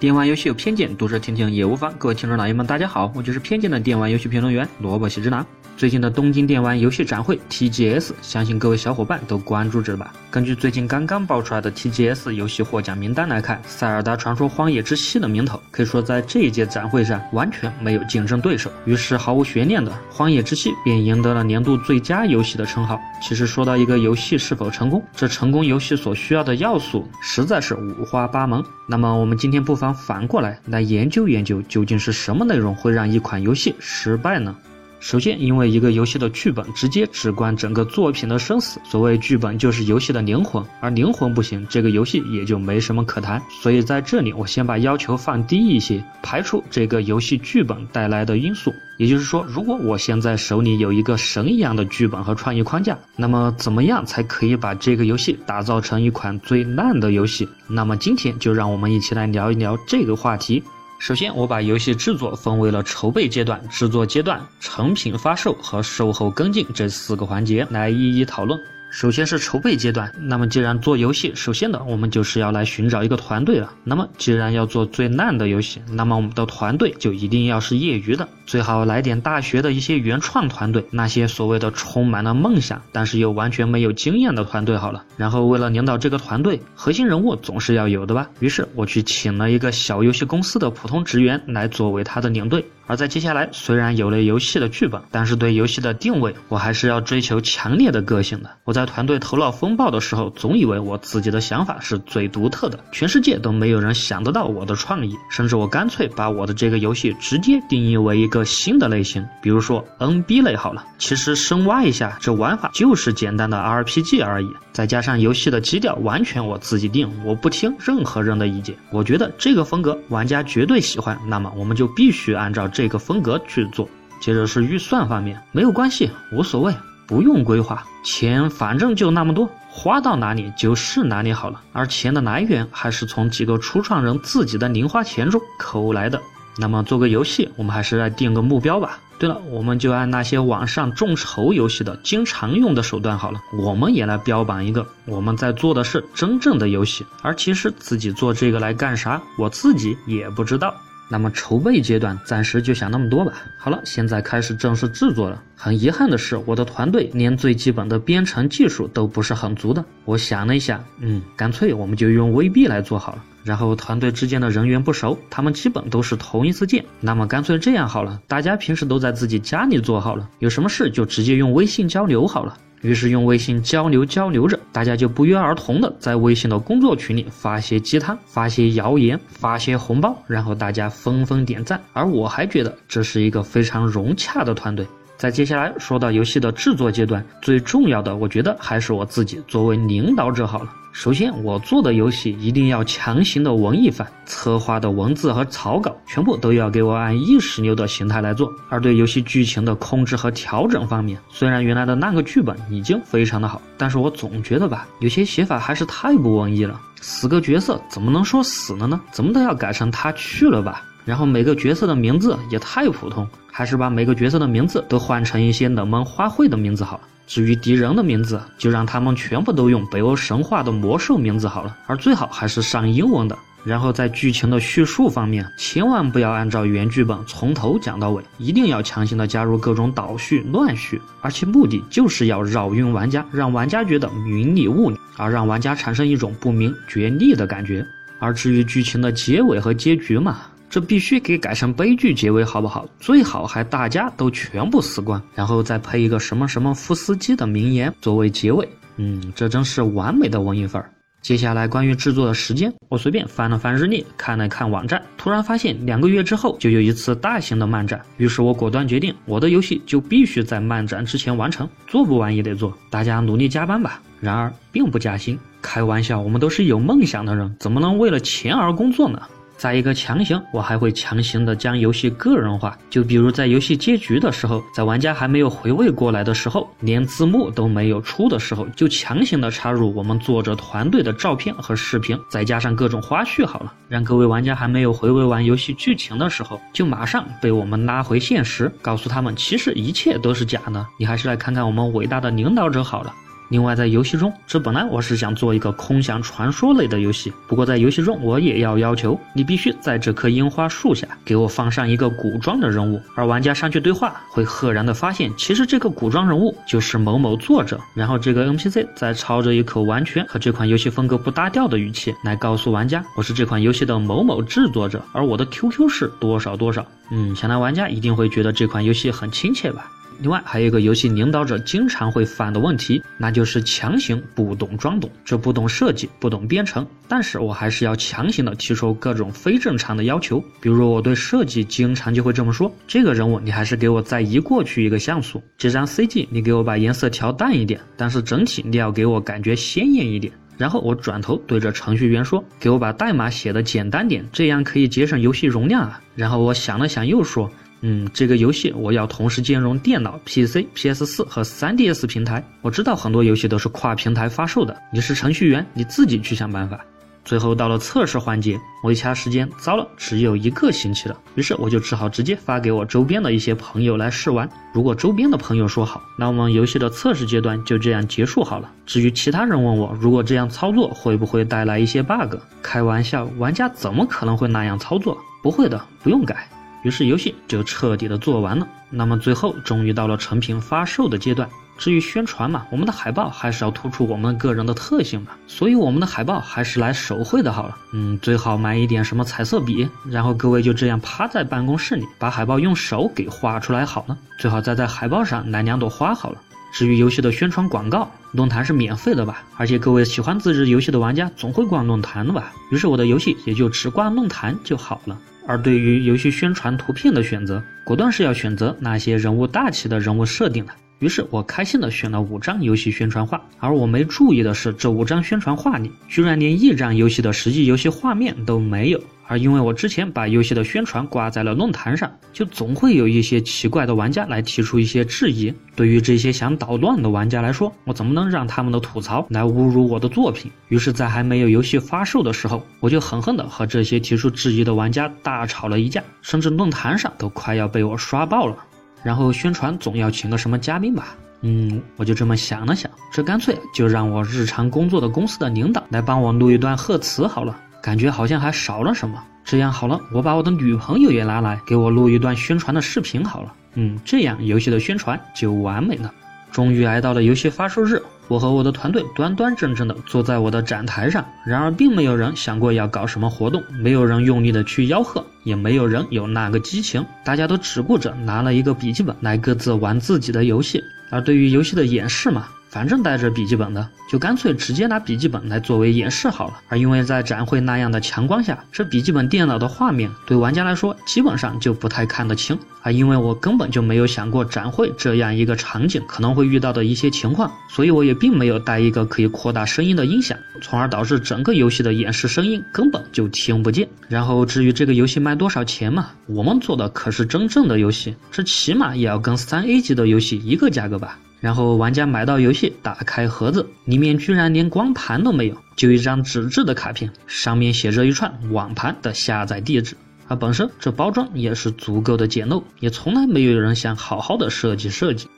电玩游戏有偏见，读者听听也无妨。各位听众老爷们，大家好，我就是偏见的电玩游戏评论员萝卜喜之郎。最近的东京电玩游戏展会 TGS，相信各位小伙伴都关注着吧？根据最近刚刚爆出来的 TGS 游戏获奖名单来看，《塞尔达传说：荒野之息》的名头可以说在这一届展会上完全没有竞争对手，于是毫无悬念的《荒野之息》便赢得了年度最佳游戏的称号。其实说到一个游戏是否成功，这成功游戏所需要的要素实在是五花八门。那么我们今天不妨反过来来研究研究，究竟是什么内容会让一款游戏失败呢？首先，因为一个游戏的剧本直接至关整个作品的生死。所谓剧本就是游戏的灵魂，而灵魂不行，这个游戏也就没什么可谈。所以在这里，我先把要求放低一些，排除这个游戏剧本带来的因素。也就是说，如果我现在手里有一个神一样的剧本和创意框架，那么怎么样才可以把这个游戏打造成一款最烂的游戏？那么今天就让我们一起来聊一聊这个话题。首先，我把游戏制作分为了筹备阶段、制作阶段、成品发售和售后跟进这四个环节来一一讨论。首先是筹备阶段，那么既然做游戏，首先的我们就是要来寻找一个团队了。那么既然要做最烂的游戏，那么我们的团队就一定要是业余的，最好来点大学的一些原创团队，那些所谓的充满了梦想，但是又完全没有经验的团队好了。然后为了领导这个团队，核心人物总是要有的吧。于是我去请了一个小游戏公司的普通职员来作为他的领队。而在接下来，虽然有了游戏的剧本，但是对游戏的定位，我还是要追求强烈的个性的。我在团队头脑风暴的时候，总以为我自己的想法是最独特的，全世界都没有人想得到我的创意。甚至我干脆把我的这个游戏直接定义为一个新的类型，比如说 NB 类好了。其实深挖一下，这玩法就是简单的 RPG 而已。再加上游戏的基调完全我自己定，我不听任何人的意见。我觉得这个风格玩家绝对喜欢，那么我们就必须按照。这个风格去做，接着是预算方面，没有关系，无所谓，不用规划，钱反正就那么多，花到哪里就是哪里好了。而钱的来源还是从几个初创人自己的零花钱中抠来的。那么做个游戏，我们还是来定个目标吧。对了，我们就按那些网上众筹游戏的经常用的手段好了，我们也来标榜一个，我们在做的是真正的游戏。而其实自己做这个来干啥，我自己也不知道。那么筹备阶段暂时就想那么多吧。好了，现在开始正式制作了。很遗憾的是，我的团队连最基本的编程技术都不是很足的。我想了一下，嗯，干脆我们就用 VB 来做好了。然后团队之间的人员不熟，他们基本都是头一次见。那么干脆这样好了，大家平时都在自己家里做好了，有什么事就直接用微信交流好了。于是用微信交流交流着，大家就不约而同的在微信的工作群里发些鸡汤，发些谣言，发些红包，然后大家纷纷点赞。而我还觉得这是一个非常融洽的团队。在接下来说到游戏的制作阶段，最重要的，我觉得还是我自己作为领导者好了。首先，我做的游戏一定要强行的文艺范，策划的文字和草稿全部都要给我按意识流的形态来做。而对游戏剧情的控制和调整方面，虽然原来的那个剧本已经非常的好，但是我总觉得吧，有些写法还是太不文艺了。死个角色怎么能说死了呢？怎么都要改成他去了吧？然后每个角色的名字也太普通，还是把每个角色的名字都换成一些冷门花卉的名字好了。至于敌人的名字，就让他们全部都用北欧神话的魔兽名字好了，而最好还是上英文的。然后在剧情的叙述方面，千万不要按照原剧本从头讲到尾，一定要强行的加入各种倒叙、乱叙，而且目的就是要扰晕玩家，让玩家觉得云里雾里，而让玩家产生一种不明觉厉的感觉。而至于剧情的结尾和结局嘛。这必须给改成悲剧结尾，好不好？最好还大家都全部死光，然后再配一个什么什么夫斯基的名言作为结尾。嗯，这真是完美的文艺范儿。接下来关于制作的时间，我随便翻了翻日历，看了看网站，突然发现两个月之后就有一次大型的漫展，于是我果断决定，我的游戏就必须在漫展之前完成，做不完也得做，大家努力加班吧。然而并不加薪，开玩笑，我们都是有梦想的人，怎么能为了钱而工作呢？再一个强行，我还会强行的将游戏个人化，就比如在游戏结局的时候，在玩家还没有回味过来的时候，连字幕都没有出的时候，就强行的插入我们作者团队的照片和视频，再加上各种花絮，好了，让各位玩家还没有回味完游戏剧情的时候，就马上被我们拉回现实，告诉他们其实一切都是假的，你还是来看看我们伟大的领导者好了。另外，在游戏中，这本来我是想做一个空想传说类的游戏，不过在游戏中我也要要求你必须在这棵樱花树下给我放上一个古装的人物，而玩家上去对话会赫然的发现，其实这个古装人物就是某某作者，然后这个 NPC 再操着一口完全和这款游戏风格不搭调的语气来告诉玩家，我是这款游戏的某某制作者，而我的 QQ 是多少多少。嗯，想来玩家一定会觉得这款游戏很亲切吧。另外还有一个游戏领导者经常会犯的问题，那就是强行不懂装懂，这不懂设计，不懂编程。但是我还是要强行的提出各种非正常的要求，比如我对设计经常就会这么说：这个人物你还是给我再移过去一个像素，这张 CG 你给我把颜色调淡一点，但是整体你要给我感觉鲜艳一点。然后我转头对着程序员说：给我把代码写的简单点，这样可以节省游戏容量啊。然后我想了想又说。嗯，这个游戏我要同时兼容电脑、PC、PS 四和 3DS 平台。我知道很多游戏都是跨平台发售的。你是程序员，你自己去想办法。最后到了测试环节，我一掐时间，糟了，只有一个星期了。于是我就只好直接发给我周边的一些朋友来试玩。如果周边的朋友说好，那我们游戏的测试阶段就这样结束好了。至于其他人问我，如果这样操作会不会带来一些 bug？开玩笑，玩家怎么可能会那样操作？不会的，不用改。于是游戏就彻底的做完了。那么最后终于到了成品发售的阶段。至于宣传嘛，我们的海报还是要突出我们个人的特性嘛，所以我们的海报还是来手绘的好了。嗯，最好买一点什么彩色笔，然后各位就这样趴在办公室里，把海报用手给画出来好了。最好再在海报上来两朵花好了。至于游戏的宣传广告，论坛是免费的吧？而且各位喜欢自制游戏的玩家总会逛论坛的吧？于是我的游戏也就只挂论坛就好了。而对于游戏宣传图片的选择，果断是要选择那些人物大气的人物设定的。于是我开心的选了五张游戏宣传画，而我没注意的是，这五张宣传画里居然连一张游戏的实际游戏画面都没有。而因为我之前把游戏的宣传挂在了论坛上，就总会有一些奇怪的玩家来提出一些质疑。对于这些想捣乱的玩家来说，我怎么能让他们的吐槽来侮辱我的作品？于是，在还没有游戏发售的时候，我就狠狠地和这些提出质疑的玩家大吵了一架，甚至论坛上都快要被我刷爆了。然后宣传总要请个什么嘉宾吧？嗯，我就这么想了想，这干脆就让我日常工作的公司的领导来帮我录一段贺词好了。感觉好像还少了什么。这样好了，我把我的女朋友也拿来给我录一段宣传的视频好了。嗯，这样游戏的宣传就完美了。终于挨到了游戏发售日，我和我的团队端端正正的坐在我的展台上。然而，并没有人想过要搞什么活动，没有人用力的去吆喝，也没有人有那个激情。大家都只顾着拿了一个笔记本来各自玩自己的游戏。而对于游戏的演示嘛。反正带着笔记本的，就干脆直接拿笔记本来作为演示好了。而因为在展会那样的强光下，这笔记本电脑的画面对玩家来说基本上就不太看得清。而因为我根本就没有想过展会这样一个场景可能会遇到的一些情况，所以我也并没有带一个可以扩大声音的音响，从而导致整个游戏的演示声音根本就听不见。然后至于这个游戏卖多少钱嘛，我们做的可是真正的游戏，这起码也要跟三 A 级的游戏一个价格吧。然后玩家买到游戏，打开盒子，里面居然连光盘都没有，就一张纸质的卡片，上面写着一串网盘的下载地址。而本身这包装也是足够的简陋，也从来没有人想好好的设计设计。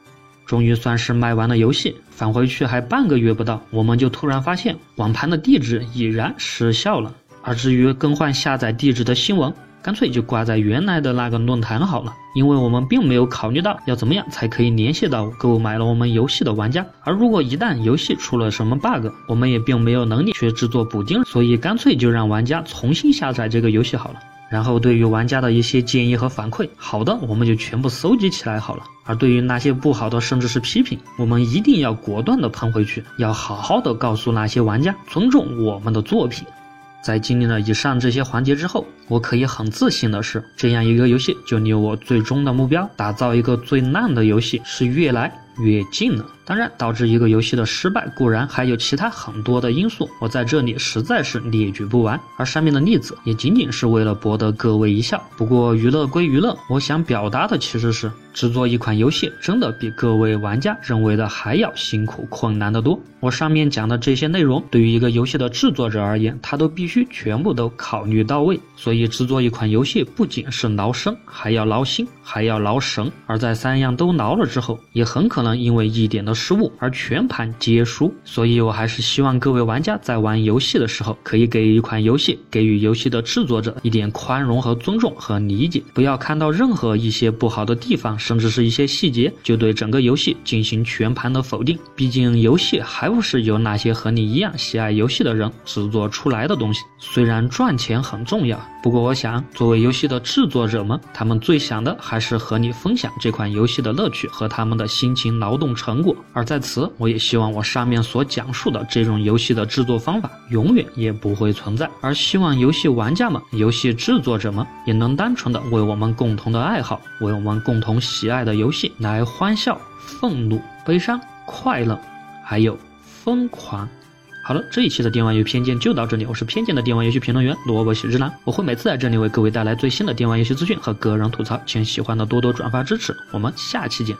终于算是卖完了游戏，返回去还半个月不到，我们就突然发现网盘的地址已然失效了。而至于更换下载地址的新闻，干脆就挂在原来的那个论坛好了，因为我们并没有考虑到要怎么样才可以联系到购买了我们游戏的玩家，而如果一旦游戏出了什么 bug，我们也并没有能力去制作补丁，所以干脆就让玩家重新下载这个游戏好了。然后对于玩家的一些建议和反馈，好的我们就全部搜集起来好了，而对于那些不好的甚至是批评，我们一定要果断的喷回去，要好好的告诉那些玩家尊重我们的作品。在经历了以上这些环节之后，我可以很自信的是，这样一个游戏就离我最终的目标——打造一个最烂的游戏——是越来越近了。当然，导致一个游戏的失败固然还有其他很多的因素，我在这里实在是列举不完。而上面的例子也仅仅是为了博得各位一笑。不过娱乐归娱乐，我想表达的其实是，制作一款游戏真的比各位玩家认为的还要辛苦困难得多。我上面讲的这些内容，对于一个游戏的制作者而言，他都必须全部都考虑到位。所以制作一款游戏不仅是劳身，还要劳心，还要劳神。而在三样都劳了之后，也很可能因为一点的。失误而全盘皆输。所以，我还是希望各位玩家在玩游戏的时候，可以给一款游戏给予游戏的制作者一点宽容和尊重和理解，不要看到任何一些不好的地方，甚至是一些细节，就对整个游戏进行全盘的否定。毕竟，游戏还不是由那些和你一样喜爱游戏的人制作出来的东西。虽然赚钱很重要，不过我想，作为游戏的制作者们，他们最想的还是和你分享这款游戏的乐趣和他们的辛勤劳动成果。而在此，我也希望我上面所讲述的这种游戏的制作方法永远也不会存在。而希望游戏玩家们、游戏制作者们也能单纯的为我们共同的爱好、为我们共同喜爱的游戏来欢笑、愤怒、悲伤、快乐，还有疯狂。好了，这一期的电玩游戏偏见就到这里。我是偏见的电玩游戏评论员萝卜喜之男，我会每次在这里为各位带来最新的电玩游戏资讯和个人吐槽，请喜欢的多多转发支持。我们下期见。